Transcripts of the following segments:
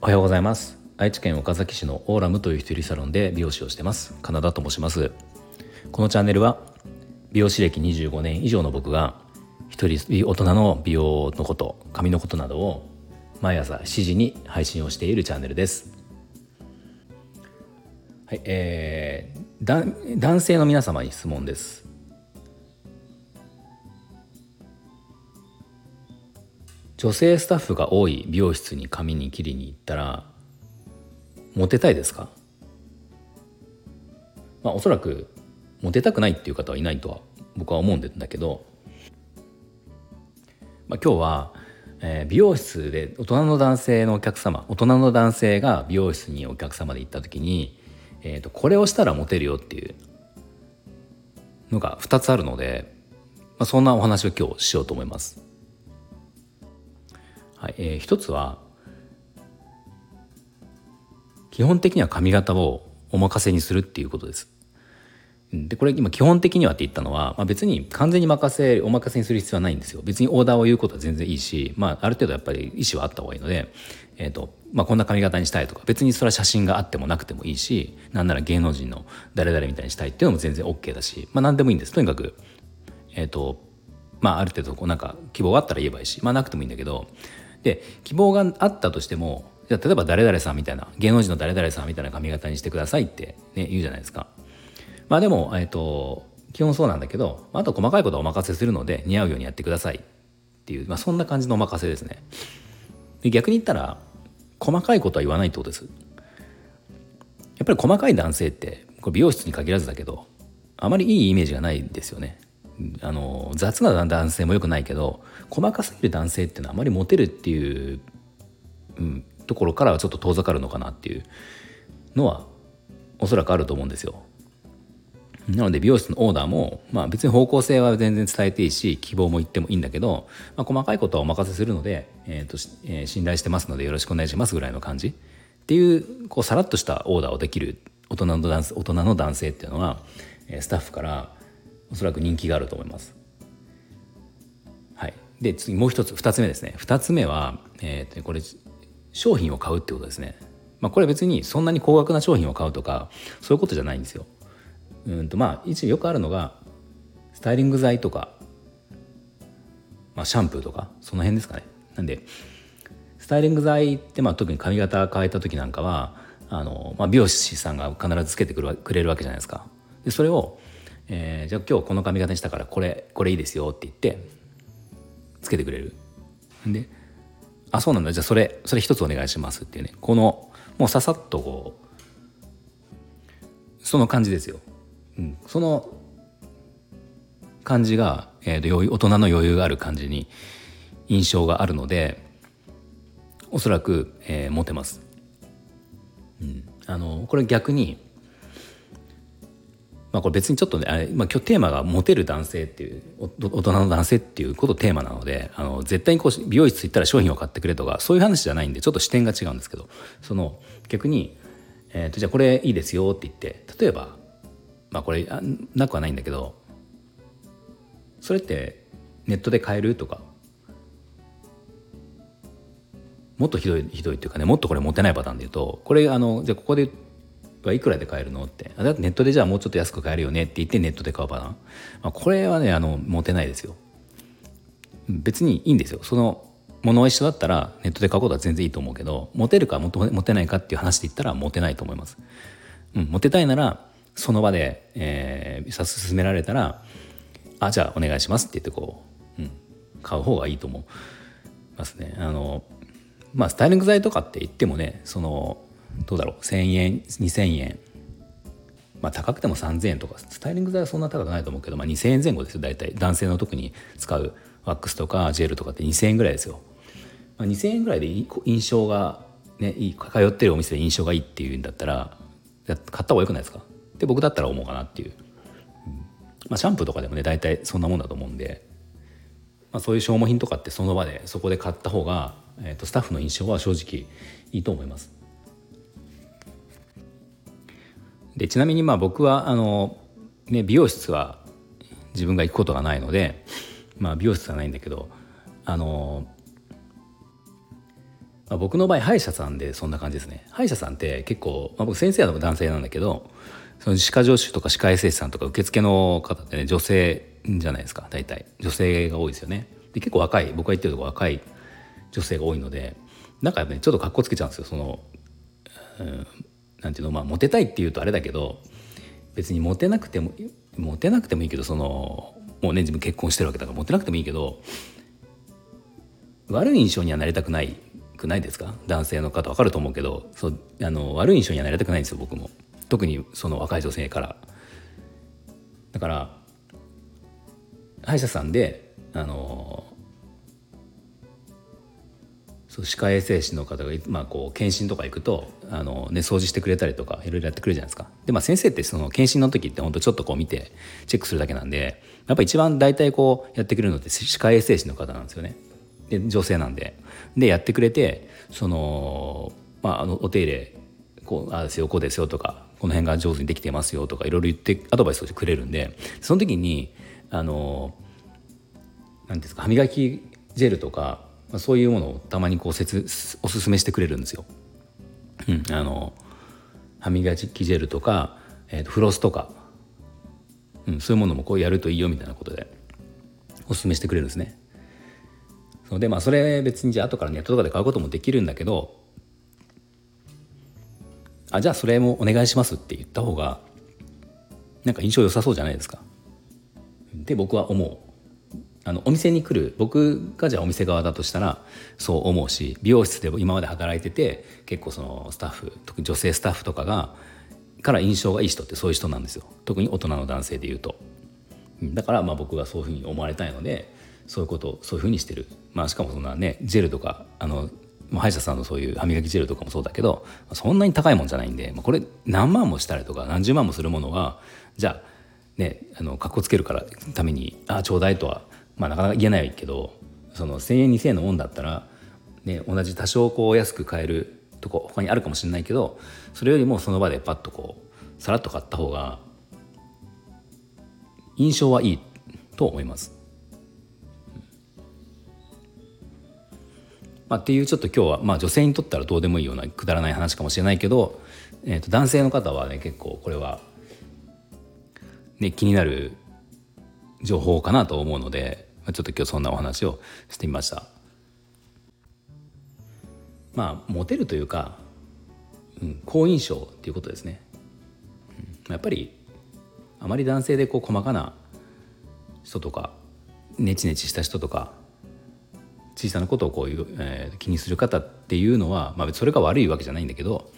おはようございます。愛知県岡崎市のオーラムという一人サロンで美容師をしてます。カナダと申します。このチャンネルは美容師歴25年以上の僕が一人大人の美容のこと髪のことなどを毎朝7時に配信をしているチャンネルです。はいえー、男性の皆様に質問です。女性スタッフが多い美容室に髪に切りに行ったらモテたいですか？まあおそらくモテたくないっていう方はいないとは僕は思うんだけど、まあ、今日は、えー、美容室で大人の男性のお客様大人の男性が美容室にお客様で行った時にえーと、これをしたらモテるよっていうのが2つあるので、まあ、そんなお話を今日しようと思います。はいえー、一つは基本的には髪型をお任せにするっていうことです。でこれ今基本的にはって言ったのは、まあ、別に完全に任せお任せにする必要はないんですよ別にオーダーを言うことは全然いいし、まあ、ある程度やっぱり意思はあった方がいいので、えーとまあ、こんな髪型にしたいとか別にそれは写真があってもなくてもいいしなんなら芸能人の誰々みたいにしたいっていうのも全然 OK だし、まあ、何でもいいんですとにかく、えーとまあ、ある程度こうなんか希望があったら言えばいいし、まあ、なくてもいいんだけどで希望があったとしてもじゃ例えば誰々さんみたいな芸能人の誰々さんみたいな髪型にしてくださいって、ね、言うじゃないですか。まあでも、えっ、と、基本そうなんだけど、あと細かいことはお任せするので似合うようにやってくださいっていう、まあそんな感じのお任せですね。で逆に言ったら、細かいことは言わないってことです。やっぱり細かい男性って、これ美容室に限らずだけど、あまりいいイメージがないんですよね。あの雑な男性もよくないけど細かすぎる男性っていうのはあまりモテるっていう、うん、ところからはちょっと遠ざかるのかなっていうのはおそらくあると思うんですよ。なので美容室のオーダーも、まあ、別に方向性は全然伝えていいし希望も言ってもいいんだけど、まあ、細かいことはお任せするので、えーとえー、信頼してますのでよろしくお願いしますぐらいの感じっていうこうさらっとしたオーダーをできる大人の男大人の男性っていうのはスタッフからおそらく人気があると思います。はい、で次もう一つ2つ目ですね2つ目は、えー、とこれ商品を買うってことですね。まあ、これ別にそんなに高額な商品を買うとかそういうことじゃないんですよ。うんとまあ一応よくあるのがスタイリング剤とか、まあ、シャンプーとかその辺ですかねなんでスタイリング剤ってまあ特に髪型変えた時なんかはあの、まあ、美容師さんが必ずつけてくるくれるわけじゃないですかでそれを、えー、じゃあ今日この髪型にしたからこれこれいいですよって言ってつけてくれる。であそうなんだ。じゃあそれそれ一つお願いしますっていうね。このもうささっとこうその感じですよ。うん、その感じが、えー、と大人の余裕がある感じに印象があるのでおそらく、えー、モテます。うん、あのこれ逆にまあこれ別にちょっとねあれ、まあ、今日テーマがモテる男性っていう大人の男性っていうことテーマなのであの絶対にこう美容室行ったら商品を買ってくれとかそういう話じゃないんでちょっと視点が違うんですけどその逆に、えーとじゃあこれいいですよって言って例えばまあこれなくはないんだけどそれってネットで買えるとかもっとひどいひどいっていうかねもっとこれ持てないパターンで言うとこれあのじゃあここではいくらで買えるのって。だってネットでじゃあもうちょっと安く買えるよねって言ってネットで買うパターン、まあ、これはねあの持てないですよ。別にいいんですよ。その物は一緒だったらネットで買うことは全然いいと思うけど持てるか持てないかっていう話で言ったら持てないと思います、うん、持てたいならその場で、えー、進められたら「あじゃあお願いします」って言ってこう、うん、買う方がいいと思いますね。あのまあスタイリング剤とかって言ってもねそのどうだろう1,000円2,000円。まあ高くても3,000円とかスタイリング剤はそんな高くないと思うけど、まあ、2,000円前後ですよ大体。男性の特に使うワックスとかジェルとかって2,000円ぐらいですよ。まあ、2,000円ぐらいで印象がねいい通ってるお店で印象がいいっていうんだったら買った方がよくないですか？って僕だったら思うかなっていう、まあ、シャンプーとかでもね大体そんなもんだと思うんで、まあ、そういう消耗品とかってその場でそこで買った方が、えー、とスタッフの印象は正直いいと思います。でちなみにまあ僕はあの、ね、美容室は自分が行くことがないので、まあ美容室じゃないんだけどあのまあ、僕の場合歯医者さんでそんな感じですね。歯医者さんって結構、まあ、僕先生は男性なんだけどその歯科助手とか歯科衛生士さんとか受付の方ってね女性じゃないですか大体。女性が多いですよね。で結構若い僕が言ってるとこ若い女性が多いのでなんかねちょっとかっこつけちゃうんですよその、うん、なんていうのまあモテたいっていうとあれだけど別にモテなくてもモテなくてもいいけどそのもうね自分結婚してるわけだからモテなくてもいいけど悪い印象にはなりたくないくないですか？男性の方分かると思うけどそうあの悪い印象にはなりたくないんですよ僕も。特にその若い女性から。だから歯医者さんであのそう歯科衛生士の方が、まあ、こう検診とか行くとあの、ね、掃除してくれたりとかいろいろやってくれるじゃないですか。で、まあ、先生ってその検診の時って本当ちょっとこう見てチェックするだけなんでやっぱ一番大体こうやってくれるのって歯科衛生士の方なんですよね。で女性なんで。でやってくれてその、まあ、あのお手入れこうあですよこうですよとかこの辺が上手にできてますよとかいろいろ言ってアドバイスをしてくれるんでその時にあの何ですか歯磨きジェルとかまあ、そういうものをたまにこう説おすすめしてくれるんですよ。うん、あの歯磨きジェルとか、えー、とフロスとか、うん、そういうものもこうやるといいよみたいなことでおすすめしてくれるんですね。そうでまあそれ別にじゃあ後からネットとかで買うこともできるんだけどあじゃあそれもお願いしますって言った方がなんか印象良さそうじゃないですか。で僕は思う。あのお店に来る僕がじゃあお店側だとしたらそう思うし美容室でも今まで働いてて結構そのスタッフ特に女性スタッフとかがから印象がいい人ってそういう人なんですよ。特に大人の男性でいうと。だからまあ僕はそういうふうに思われたいのでそういうことそういうふうにしてる。まあしかもそんなねジェルとかあの歯医者さんのそういう歯磨きジェルとかもそうだけどそんなに高いもんじゃないんでまこれ何万もしたりとか何十万もするものはじゃあねあのかっこつけるからためにああちょうだいとはまあなかなか言えないけどその1,000円2,000円のもんだったら、ね、同じ多少こう安く買えるとこ他にあるかもしれないけどそれよりもその場でパッとこうさらっと買った方が印象はいいと思います。まあ、っていうちょっと今日は、まあ、女性にとったらどうでもいいようなくだらない話かもしれないけど、えー、と男性の方はね結構これは、ね、気になる情報かなと思うのでちょっと今日そんなお話をしてみました。まあモテるというか、うん、好印象っていうことですね、うん、やっぱりあまり男性でこう細かな人とかネチネチした人とか小さなことをこういう、えー、気にする方っていうのは、まあ、それが悪いわけじゃないんだけど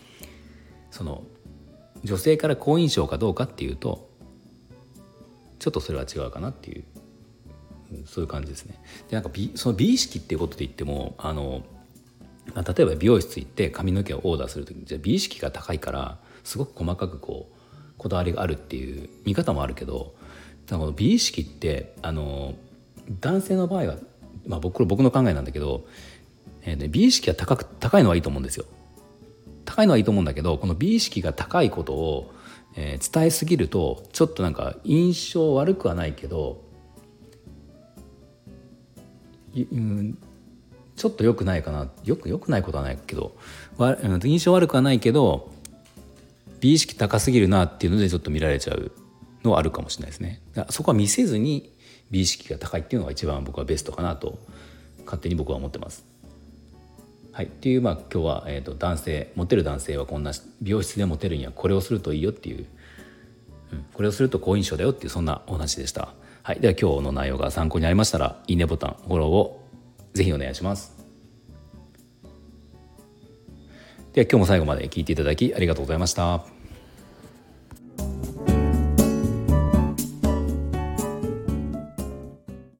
その女性から好印象かどうかっていうとちょっとそれは違うかなっていうそういう感じですね。でなんか美その美意識っていうことで言ってもあのまあ例えば美容室行って髪の毛をオーダーする時にじゃ美意識が高いからすごく細かくこうこだわりがあるっていう見方もあるけどこの美意識ってあの男性の場合は、まあ、僕僕の考えなんだけど、えーね、美意識が高く高いのはいいと思うんですよ。高いのはいいと思うんだけどこの美意識が高いことを、えー、伝えすぎるとちょっとなんか印象悪くはないけどうん、ちょっと良くないかなよく良くないことはないけど印象悪くはないけど美意識高すぎるなっていうのでちょっと見られちゃうのはあるかもしれないですね。そこは見せずに美意識が高いっていうのが一番僕はベストかなと勝手に僕は思ってます。はい、っていうまあ今日は、えーと、男性モテる男性はこんな美容室でモテるにはこれをするといいよっていう、うん、これをすると好印象だよっていうそんなお話でした。はい、では今日の内容が参考になりましたらいいねボタンフォローをぜひお願いします。では今日も最後まで聞いていただきありがとうございました。